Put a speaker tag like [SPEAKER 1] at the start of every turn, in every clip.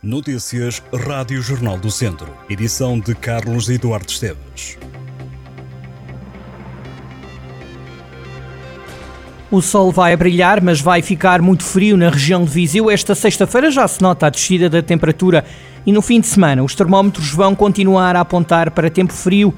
[SPEAKER 1] Notícias Rádio Jornal do Centro. Edição de Carlos Eduardo Esteves.
[SPEAKER 2] O sol vai brilhar, mas vai ficar muito frio na região de Viseu. Esta sexta-feira já se nota a descida da temperatura e no fim de semana os termómetros vão continuar a apontar para tempo frio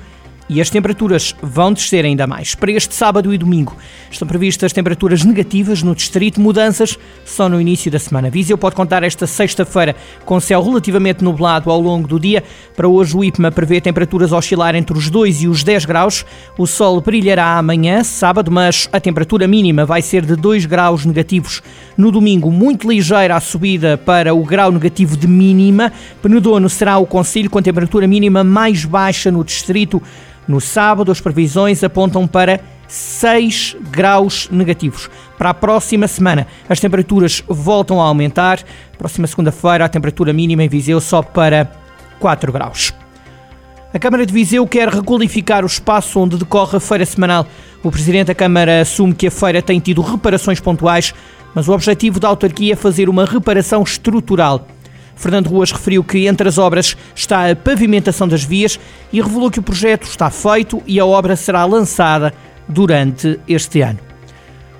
[SPEAKER 2] e as temperaturas vão descer ainda mais. Para este sábado e domingo estão previstas temperaturas negativas no distrito, mudanças só no início da semana. Viseu pode contar esta sexta-feira com céu relativamente nublado ao longo do dia. Para hoje o IPMA prevê temperaturas oscilar entre os 2 e os 10 graus. O sol brilhará amanhã, sábado, mas a temperatura mínima vai ser de 2 graus negativos. No domingo, muito ligeira a subida para o grau negativo de mínima. Penedono será o conselho com temperatura mínima mais baixa no distrito. No sábado, as previsões apontam para 6 graus negativos. Para a próxima semana, as temperaturas voltam a aumentar. Próxima segunda-feira, a temperatura mínima em Viseu sobe para 4 graus. A Câmara de Viseu quer requalificar o espaço onde decorre a feira semanal. O Presidente da Câmara assume que a feira tem tido reparações pontuais, mas o objetivo da autarquia é fazer uma reparação estrutural. Fernando Ruas referiu que entre as obras está a pavimentação das vias e revelou que o projeto está feito e a obra será lançada durante este ano.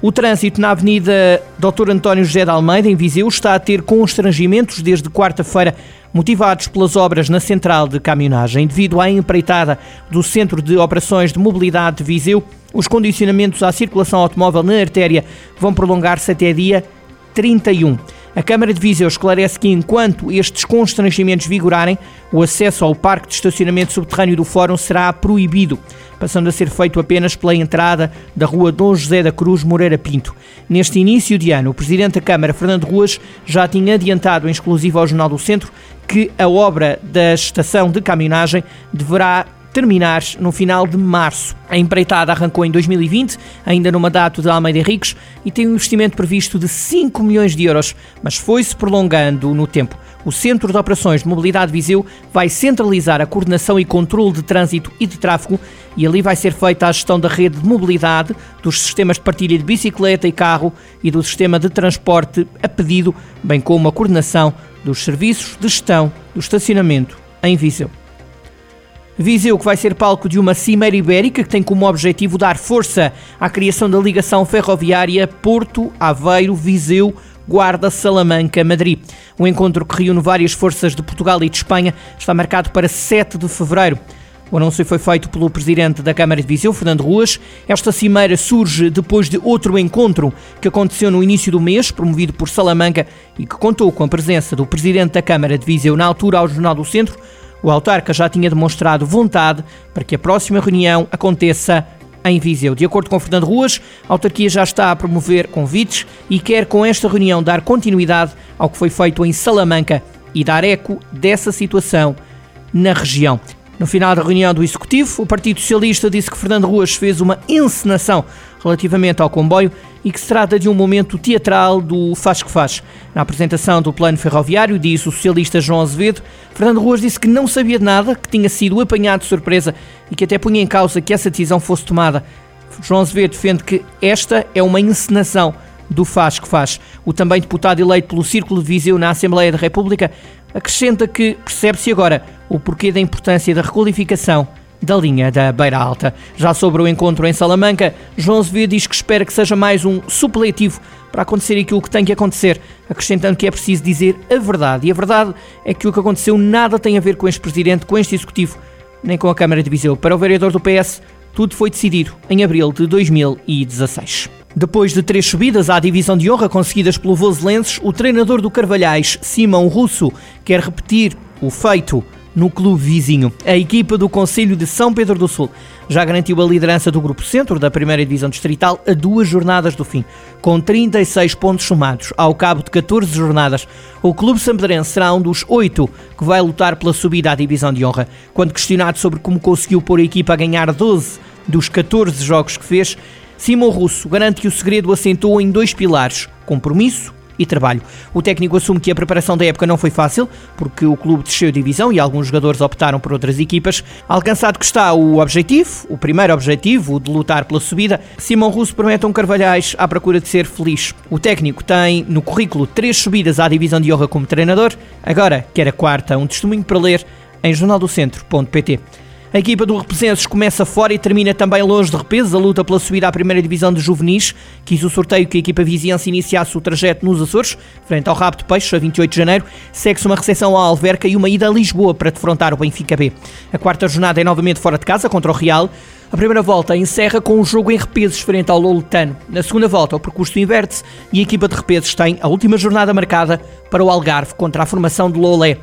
[SPEAKER 2] O trânsito na Avenida Dr. António José de Almeida, em Viseu, está a ter constrangimentos desde quarta-feira, motivados pelas obras na central de caminhonagem. Devido à empreitada do Centro de Operações de Mobilidade de Viseu, os condicionamentos à circulação automóvel na artéria vão prolongar-se até dia 31. A Câmara de Viseu esclarece que, enquanto estes constrangimentos vigorarem, o acesso ao parque de estacionamento subterrâneo do Fórum será proibido, passando a ser feito apenas pela entrada da rua Dom José da Cruz Moreira Pinto. Neste início de ano, o Presidente da Câmara, Fernando Ruas, já tinha adiantado em exclusivo ao Jornal do Centro que a obra da estação de caminhonagem deverá terminar no final de março. A empreitada arrancou em 2020, ainda no mandato de Almeida Henriques, e tem um investimento previsto de 5 milhões de euros, mas foi-se prolongando no tempo. O Centro de Operações de Mobilidade Viseu vai centralizar a coordenação e controle de trânsito e de tráfego e ali vai ser feita a gestão da rede de mobilidade, dos sistemas de partilha de bicicleta e carro e do sistema de transporte a pedido, bem como a coordenação dos serviços de gestão do estacionamento em Viseu. Viseu, que vai ser palco de uma cimeira ibérica que tem como objetivo dar força à criação da ligação ferroviária Porto, Aveiro, Viseu, Guarda, Salamanca, Madrid. O encontro que reúne várias forças de Portugal e de Espanha está marcado para 7 de fevereiro. O anúncio foi feito pelo presidente da Câmara de Viseu, Fernando Ruas. Esta cimeira surge depois de outro encontro que aconteceu no início do mês, promovido por Salamanca e que contou com a presença do presidente da Câmara de Viseu na altura ao Jornal do Centro, o autarca já tinha demonstrado vontade para que a próxima reunião aconteça em Viseu. De acordo com Fernando Ruas, a autarquia já está a promover convites e quer com esta reunião dar continuidade ao que foi feito em Salamanca e dar eco dessa situação na região. No final da reunião do Executivo, o Partido Socialista disse que Fernando Ruas fez uma encenação relativamente ao comboio e que se trata de um momento teatral do Faz que Faz. Na apresentação do plano ferroviário, disse o socialista João Azevedo, Fernando Ruas disse que não sabia de nada, que tinha sido apanhado de surpresa e que até punha em causa que essa decisão fosse tomada. João Azevedo defende que esta é uma encenação do Faz que Faz. O também deputado eleito pelo Círculo de Viseu na Assembleia da República acrescenta que percebe-se agora o porquê da importância da requalificação da linha da Beira Alta. Já sobre o encontro em Salamanca, João Azevedo diz que espera que seja mais um supletivo para acontecer aquilo que tem que acontecer, acrescentando que é preciso dizer a verdade. E a verdade é que o que aconteceu nada tem a ver com este presidente, com este executivo, nem com a Câmara de Viseu. Para o vereador do PS, tudo foi decidido em abril de 2016. Depois de três subidas à divisão de honra conseguidas pelo Voselenses, o treinador do Carvalhais, Simão Russo, quer repetir o feito no clube vizinho. A equipa do Conselho de São Pedro do Sul já garantiu a liderança do Grupo Centro da primeira divisão distrital a duas jornadas do fim, com 36 pontos somados ao cabo de 14 jornadas. O clube sampedrense será um dos oito que vai lutar pela subida à divisão de honra. Quando questionado sobre como conseguiu pôr a equipa a ganhar 12 dos 14 jogos que fez, Simão Russo garante que o segredo assentou em dois pilares: compromisso e trabalho. O técnico assume que a preparação da época não foi fácil, porque o clube desceu divisão e alguns jogadores optaram por outras equipas. Alcançado que está o objetivo, o primeiro objetivo, o de lutar pela subida, Simão Russo promete um Carvalhais à procura de ser feliz. O técnico tem no currículo três subidas à divisão de honra como treinador, agora quer a quarta, um testemunho para ler em jornaldocentro.pt. A equipa do Repesenses começa fora e termina também longe de Repeses, a luta pela subida à primeira divisão de juvenis. Quis o sorteio que a equipa viziense iniciasse o trajeto nos Açores, frente ao Rabo de Peixe, a 28 de janeiro. Segue-se uma recepção à Alverca e uma ida a Lisboa para defrontar o Benfica B. A quarta jornada é novamente fora de casa, contra o Real. A primeira volta encerra com um jogo em Repeses frente ao Loletano. Na segunda volta, o percurso inverte-se e a equipa de Repeses tem a última jornada marcada para o Algarve contra a formação de Lolé.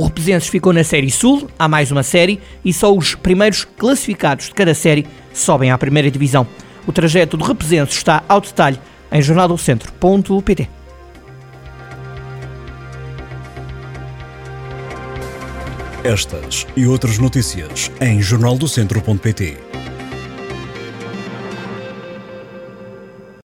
[SPEAKER 2] O Repesenses ficou na Série Sul, há mais uma série, e só os primeiros classificados de cada série sobem à primeira divisão. O trajeto do Repesenses está ao detalhe em jornaldocentro.pt.
[SPEAKER 1] Estas e outras notícias em jornaldocentro.pt.